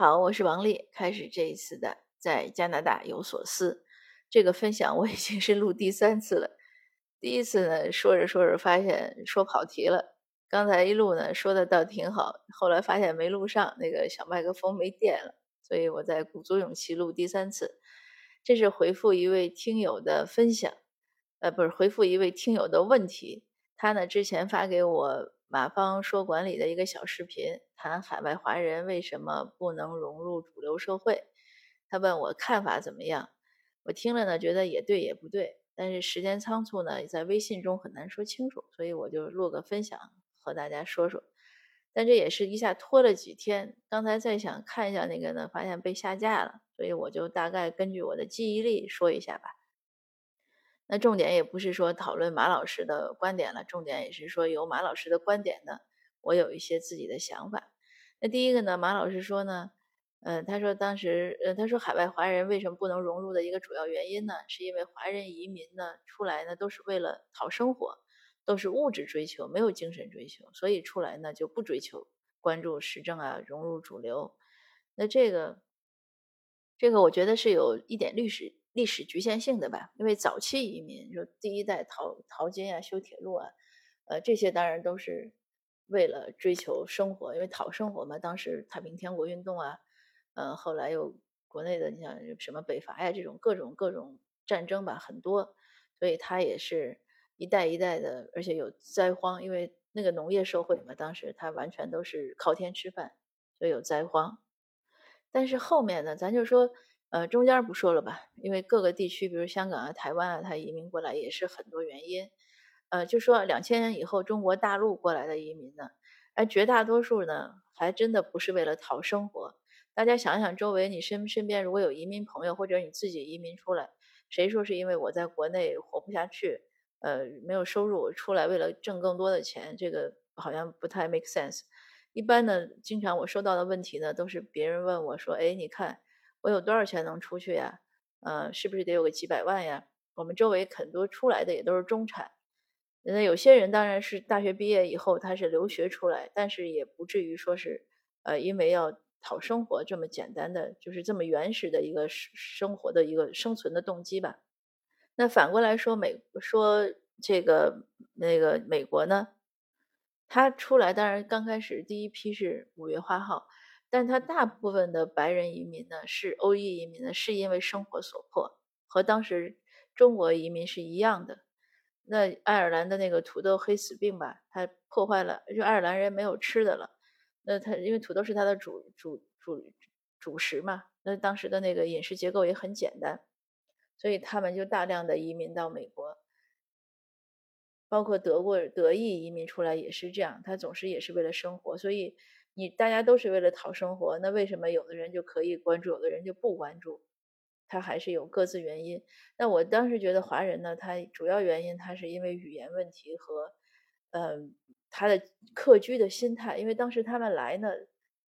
好，我是王丽。开始这一次的在加拿大有所思，这个分享我已经是录第三次了。第一次呢，说着说着发现说跑题了。刚才一录呢，说的倒挺好，后来发现没录上，那个小麦克风没电了，所以我在鼓足勇气录第三次。这是回复一位听友的分享，呃，不是回复一位听友的问题。他呢之前发给我。马方说管理的一个小视频，谈海外华人为什么不能融入主流社会。他问我看法怎么样，我听了呢，觉得也对也不对。但是时间仓促呢，在微信中很难说清楚，所以我就录个分享和大家说说。但这也是一下拖了几天。刚才在想看一下那个呢，发现被下架了，所以我就大概根据我的记忆力说一下吧。那重点也不是说讨论马老师的观点了，重点也是说有马老师的观点呢，我有一些自己的想法。那第一个呢，马老师说呢，嗯，他说当时，呃，他说海外华人为什么不能融入的一个主要原因呢，是因为华人移民呢出来呢都是为了讨生活，都是物质追求，没有精神追求，所以出来呢就不追求关注时政啊，融入主流。那这个，这个我觉得是有一点历史。历史局限性的吧，因为早期移民，说第一代淘淘金啊、修铁路啊，呃，这些当然都是为了追求生活，因为讨生活嘛。当时太平天国运动啊，嗯，后来又国内的，你像什么北伐呀，这种各种各种战争吧，很多，所以他也是一代一代的，而且有灾荒，因为那个农业社会嘛，当时他完全都是靠天吃饭，所以有灾荒。但是后面呢，咱就说。呃，中间不说了吧，因为各个地区，比如香港啊、台湾啊，他移民过来也是很多原因。呃，就说两千年以后中国大陆过来的移民呢，哎，绝大多数呢，还真的不是为了讨生活。大家想想，周围你身身边如果有移民朋友，或者你自己移民出来，谁说是因为我在国内活不下去，呃，没有收入出来为了挣更多的钱？这个好像不太 make sense。一般呢，经常我收到的问题呢，都是别人问我说：“哎，你看。”我有多少钱能出去呀？呃，是不是得有个几百万呀？我们周围很多出来的也都是中产，那有些人当然是大学毕业以后他是留学出来，但是也不至于说是，呃，因为要讨生活这么简单的，就是这么原始的一个生生活的一个生存的动机吧。那反过来说，美说这个那个美国呢，他出来当然刚开始第一批是五月花号。但他大部分的白人移民呢，是欧裔移民呢，是因为生活所迫，和当时中国移民是一样的。那爱尔兰的那个土豆黑死病吧，它破坏了，就爱尔兰人没有吃的了。那他因为土豆是他的主主主主食嘛，那当时的那个饮食结构也很简单，所以他们就大量的移民到美国，包括德国德裔移民出来也是这样，他总是也是为了生活，所以。你大家都是为了讨生活，那为什么有的人就可以关注，有的人就不关注？他还是有各自原因。那我当时觉得华人呢，他主要原因他是因为语言问题和，嗯，他的客居的心态。因为当时他们来呢，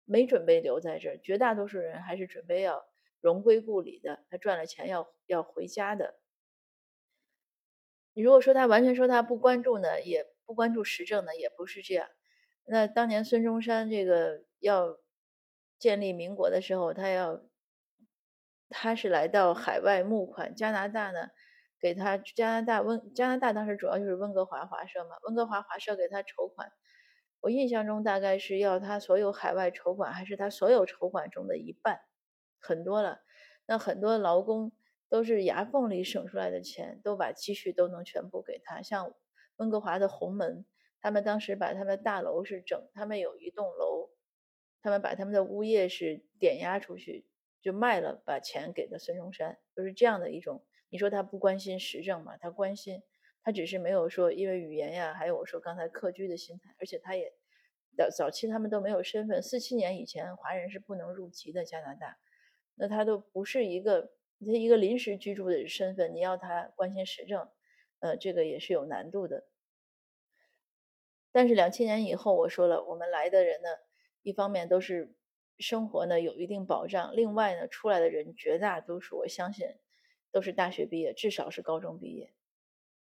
没准备留在这儿，绝大多数人还是准备要荣归故里的。他赚了钱要要回家的。你如果说他完全说他不关注呢，也不关注时政呢，也不是这样。那当年孙中山这个要建立民国的时候，他要他是来到海外募款，加拿大呢给他加拿大温加拿大当时主要就是温哥华华社嘛，温哥华华社给他筹款，我印象中大概是要他所有海外筹款，还是他所有筹款中的一半，很多了。那很多劳工都是牙缝里省出来的钱，都把积蓄都能全部给他，像温哥华的红门。他们当时把他们大楼是整，他们有一栋楼，他们把他们的物业是点押出去，就卖了，把钱给了孙中山，就是这样的一种。你说他不关心时政嘛？他关心，他只是没有说因为语言呀，还有我说刚才客居的心态，而且他也早早期他们都没有身份，四七年以前华人是不能入籍的加拿大，那他都不是一个他一个临时居住的身份，你要他关心时政，呃，这个也是有难度的。但是两千年以后，我说了，我们来的人呢，一方面都是生活呢有一定保障，另外呢出来的人绝大多数，我相信都是大学毕业，至少是高中毕业。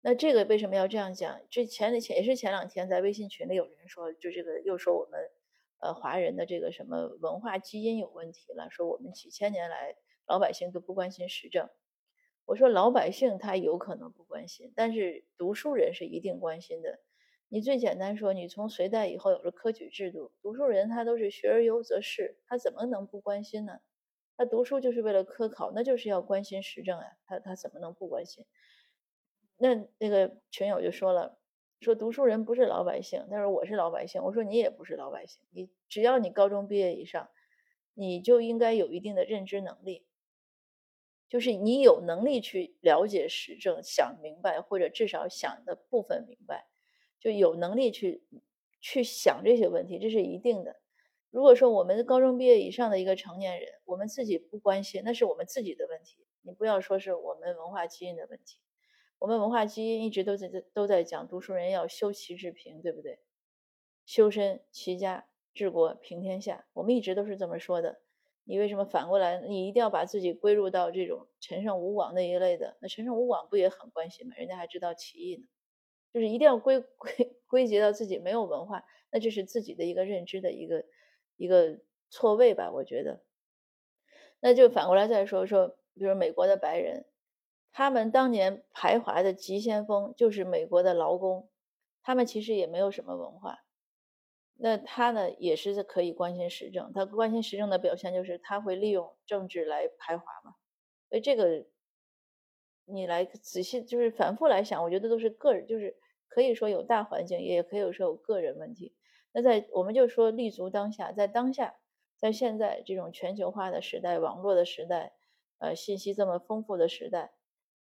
那这个为什么要这样讲？这前前也是前两天在微信群里有人说，就这个又说我们呃华人的这个什么文化基因有问题了，说我们几千年来老百姓都不关心时政。我说老百姓他有可能不关心，但是读书人是一定关心的。你最简单说，你从隋代以后有了科举制度，读书人他都是学而优则仕，他怎么能不关心呢？他读书就是为了科考，那就是要关心时政呀，他他怎么能不关心？那那个群友就说了，说读书人不是老百姓，他说我是老百姓，我说你也不是老百姓，你只要你高中毕业以上，你就应该有一定的认知能力。就是你有能力去了解时政，想明白，或者至少想的部分明白，就有能力去去想这些问题，这是一定的。如果说我们高中毕业以上的一个成年人，我们自己不关心，那是我们自己的问题。你不要说是我们文化基因的问题，我们文化基因一直都在都在讲读书人要修齐治平，对不对？修身齐家治国平天下，我们一直都是这么说的。你为什么反过来？你一定要把自己归入到这种陈胜吴广那一类的？那陈胜吴广不也很关心吗？人家还知道起义呢，就是一定要归 归归结到自己没有文化，那这是自己的一个认知的一个一个错位吧？我觉得，那就反过来再说说，比如美国的白人，他们当年排华的急先锋就是美国的劳工，他们其实也没有什么文化。那他呢，也是可以关心时政。他关心时政的表现就是他会利用政治来排华嘛。所以这个你来仔细就是反复来想，我觉得都是个人，就是可以说有大环境，也可以说有个人问题。那在我们就说立足当下，在当下，在现在这种全球化的时代、网络的时代，呃，信息这么丰富的时代，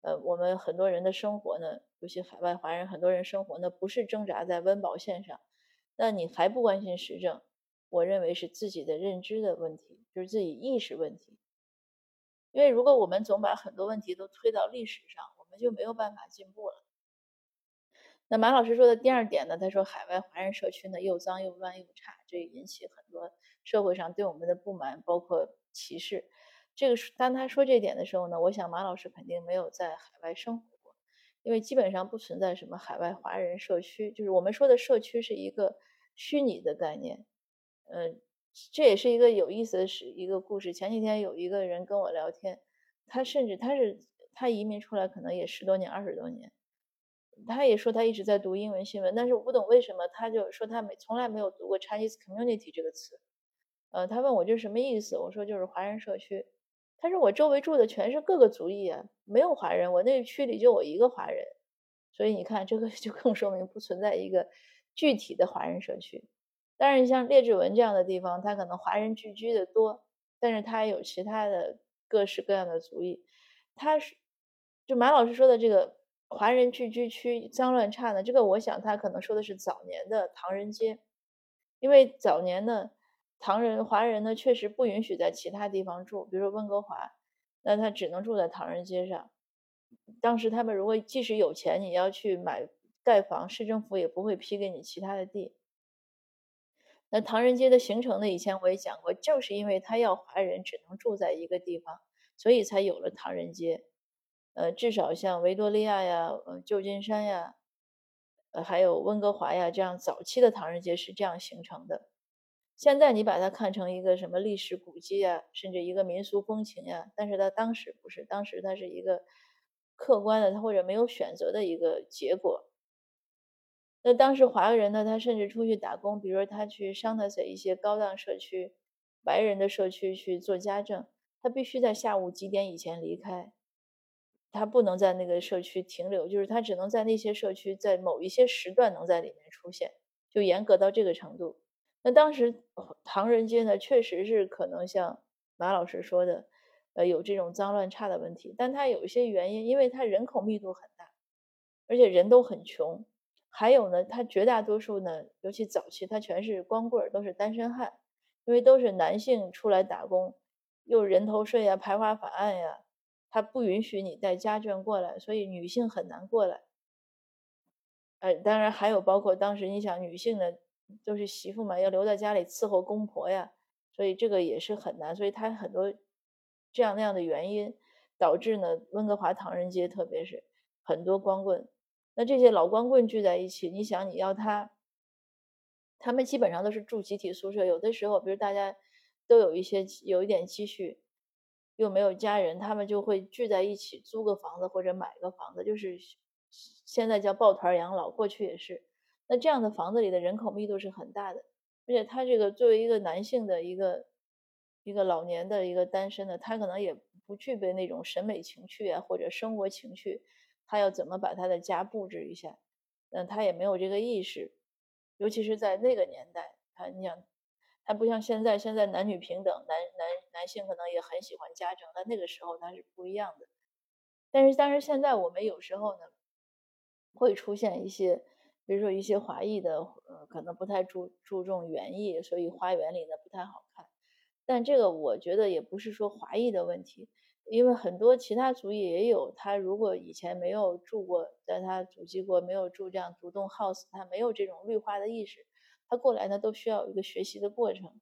呃，我们很多人的生活呢，尤其海外华人，很多人生活呢，不是挣扎在温饱线上。那你还不关心时政？我认为是自己的认知的问题，就是自己意识问题。因为如果我们总把很多问题都推到历史上，我们就没有办法进步了。那马老师说的第二点呢？他说海外华人社区呢又脏又乱又差，这引起很多社会上对我们的不满，包括歧视。这个当他说这点的时候呢，我想马老师肯定没有在海外生活过。因为基本上不存在什么海外华人社区，就是我们说的社区是一个虚拟的概念。嗯，这也是一个有意思的是一个故事。前几天有一个人跟我聊天，他甚至他是他移民出来可能也十多年、二十多年，他也说他一直在读英文新闻，但是我不懂为什么，他就说他没从来没有读过 Chinese community 这个词。呃，他问我这什么意思，我说就是华人社区。他说我周围住的全是各个族裔啊，没有华人，我那个区里就我一个华人，所以你看这个 就更说明不存在一个具体的华人社区。当然，像列治文这样的地方，它可能华人聚居的多，但是它有其他的各式各样的族裔。他是就马老师说的这个华人聚居区脏乱差呢，这个我想他可能说的是早年的唐人街，因为早年呢。唐人、华人呢，确实不允许在其他地方住，比如说温哥华，那他只能住在唐人街上。当时他们如果即使有钱，你要去买盖房，市政府也不会批给你其他的地。那唐人街的形成呢，以前我也讲过，就是因为他要华人只能住在一个地方，所以才有了唐人街。呃，至少像维多利亚呀、呃旧金山呀，呃还有温哥华呀这样早期的唐人街是这样形成的。现在你把它看成一个什么历史古迹呀，甚至一个民俗风情呀，但是它当时不是，当时它是一个客观的，它或者没有选择的一个结果。那当时华人呢，他甚至出去打工，比如说他去桑塔塞一些高档社区、白人的社区去做家政，他必须在下午几点以前离开，他不能在那个社区停留，就是他只能在那些社区在某一些时段能在里面出现，就严格到这个程度。那当时唐人街呢，确实是可能像马老师说的，呃，有这种脏乱差的问题。但它有一些原因，因为它人口密度很大，而且人都很穷。还有呢，它绝大多数呢，尤其早期，它全是光棍，都是单身汉，因为都是男性出来打工，又人头税呀、排华法案呀，它不允许你带家眷过来，所以女性很难过来。呃，当然还有包括当时你想女性呢。都是媳妇嘛，要留在家里伺候公婆呀，所以这个也是很难。所以他很多这样那样的原因，导致呢温哥华唐人街特别是很多光棍。那这些老光棍聚在一起，你想你要他，他们基本上都是住集体宿舍，有的时候，比如大家都有一些有一点积蓄，又没有家人，他们就会聚在一起租个房子或者买个房子，就是现在叫抱团养老，过去也是。那这样的房子里的人口密度是很大的，而且他这个作为一个男性的一个一个老年的一个单身的，他可能也不具备那种审美情趣啊或者生活情趣，他要怎么把他的家布置一下？嗯，他也没有这个意识，尤其是在那个年代，他你想，他不像现在，现在男女平等，男男男性可能也很喜欢家政，但那个时候他是不一样的。但是但是现在我们有时候呢，会出现一些。比如说一些华裔的，呃，可能不太注注重园艺，所以花园里呢不太好看。但这个我觉得也不是说华裔的问题，因为很多其他族裔也有，他如果以前没有住过，在他祖籍国没有住这样独栋 house，他没有这种绿化的意识，他过来呢都需要一个学习的过程。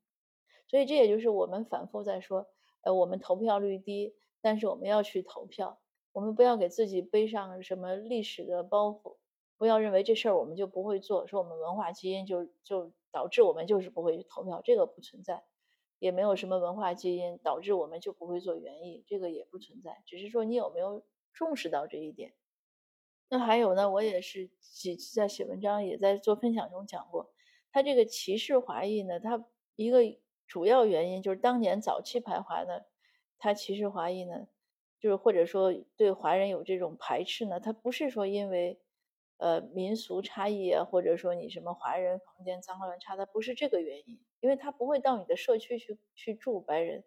所以这也就是我们反复在说，呃，我们投票率低，但是我们要去投票，我们不要给自己背上什么历史的包袱。不要认为这事儿我们就不会做，说我们文化基因就就导致我们就是不会去投票，这个不存在，也没有什么文化基因导致我们就不会做园艺，这个也不存在，只是说你有没有重视到这一点。那还有呢，我也是几次在写文章，也在做分享中讲过，他这个歧视华裔呢，他一个主要原因就是当年早期排华呢，他歧视华裔呢，就是或者说对华人有这种排斥呢，他不是说因为。呃，民俗差异啊，或者说你什么华人房间脏乱差，他不是这个原因，因为他不会到你的社区去去住白人，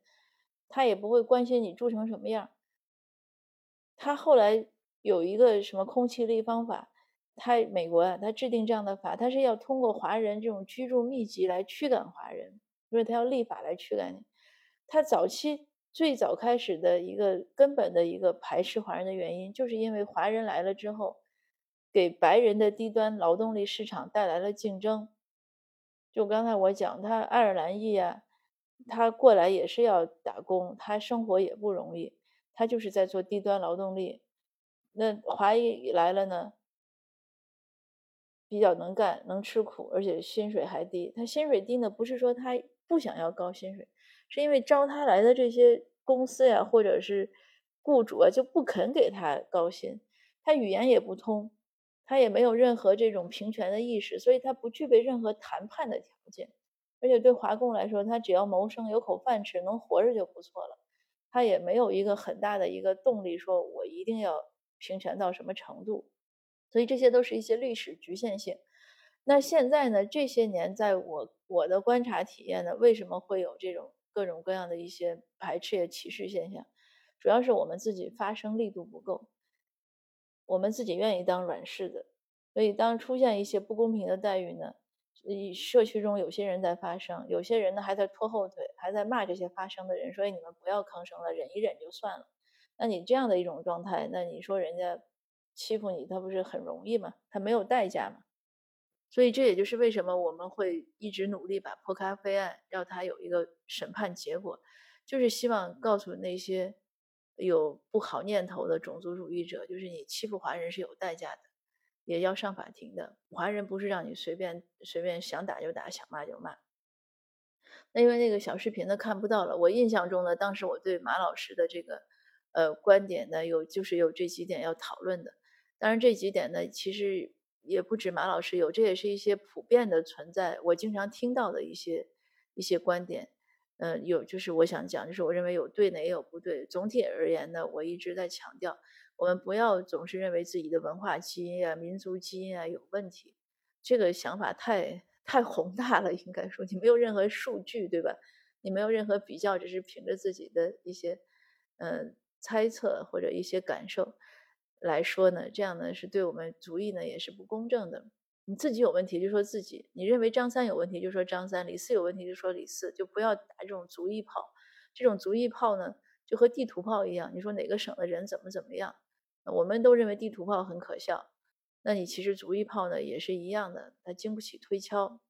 他也不会关心你住成什么样。他后来有一个什么空气立方法，他美国啊，他制定这样的法，他是要通过华人这种居住密集来驱赶华人，因为他要立法来驱赶你。他早期最早开始的一个根本的一个排斥华人的原因，就是因为华人来了之后。给白人的低端劳动力市场带来了竞争。就刚才我讲，他爱尔兰裔啊，他过来也是要打工，他生活也不容易，他就是在做低端劳动力。那华裔来了呢，比较能干，能吃苦，而且薪水还低。他薪水低呢，不是说他不想要高薪水，是因为招他来的这些公司呀，或者是雇主啊，就不肯给他高薪。他语言也不通。他也没有任何这种平权的意识，所以他不具备任何谈判的条件。而且对华工来说，他只要谋生有口饭吃，能活着就不错了。他也没有一个很大的一个动力，说我一定要平权到什么程度。所以这些都是一些历史局限性。那现在呢？这些年，在我我的观察体验呢，为什么会有这种各种各样的一些排斥也歧视现象？主要是我们自己发声力度不够。我们自己愿意当软柿子，所以当出现一些不公平的待遇呢，社区中有些人在发声，有些人呢还在拖后腿，还在骂这些发声的人，说你们不要吭声了，忍一忍就算了。那你这样的一种状态，那你说人家欺负你，他不是很容易吗？他没有代价吗？所以这也就是为什么我们会一直努力把破咖啡案让它有一个审判结果，就是希望告诉那些。有不好念头的种族主义者，就是你欺负华人是有代价的，也要上法庭的。华人不是让你随便随便想打就打，想骂就骂。那因为那个小视频呢看不到了，我印象中呢，当时我对马老师的这个呃观点呢，有就是有这几点要讨论的。当然这几点呢，其实也不止马老师有，这也是一些普遍的存在，我经常听到的一些一些观点。嗯，有就是我想讲，就是我认为有对的也有不对。总体而言呢，我一直在强调，我们不要总是认为自己的文化基因啊、民族基因啊有问题，这个想法太太宏大了。应该说，你没有任何数据，对吧？你没有任何比较，只是凭着自己的一些嗯猜测或者一些感受来说呢，这样呢是对我们族裔呢也是不公正的。你自己有问题就说自己，你认为张三有问题就说张三，李四有问题就说李四，就不要打这种族裔炮。这种族裔炮呢，就和地图炮一样。你说哪个省的人怎么怎么样，我们都认为地图炮很可笑。那你其实族裔炮呢也是一样的，它经不起推敲。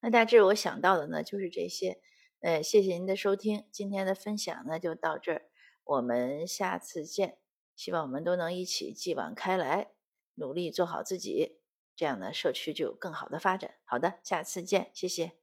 那大致我想到的呢就是这些。呃，谢谢您的收听，今天的分享呢就到这儿，我们下次见。希望我们都能一起继往开来，努力做好自己。这样呢，社区就有更好的发展。好的，下次见，谢谢。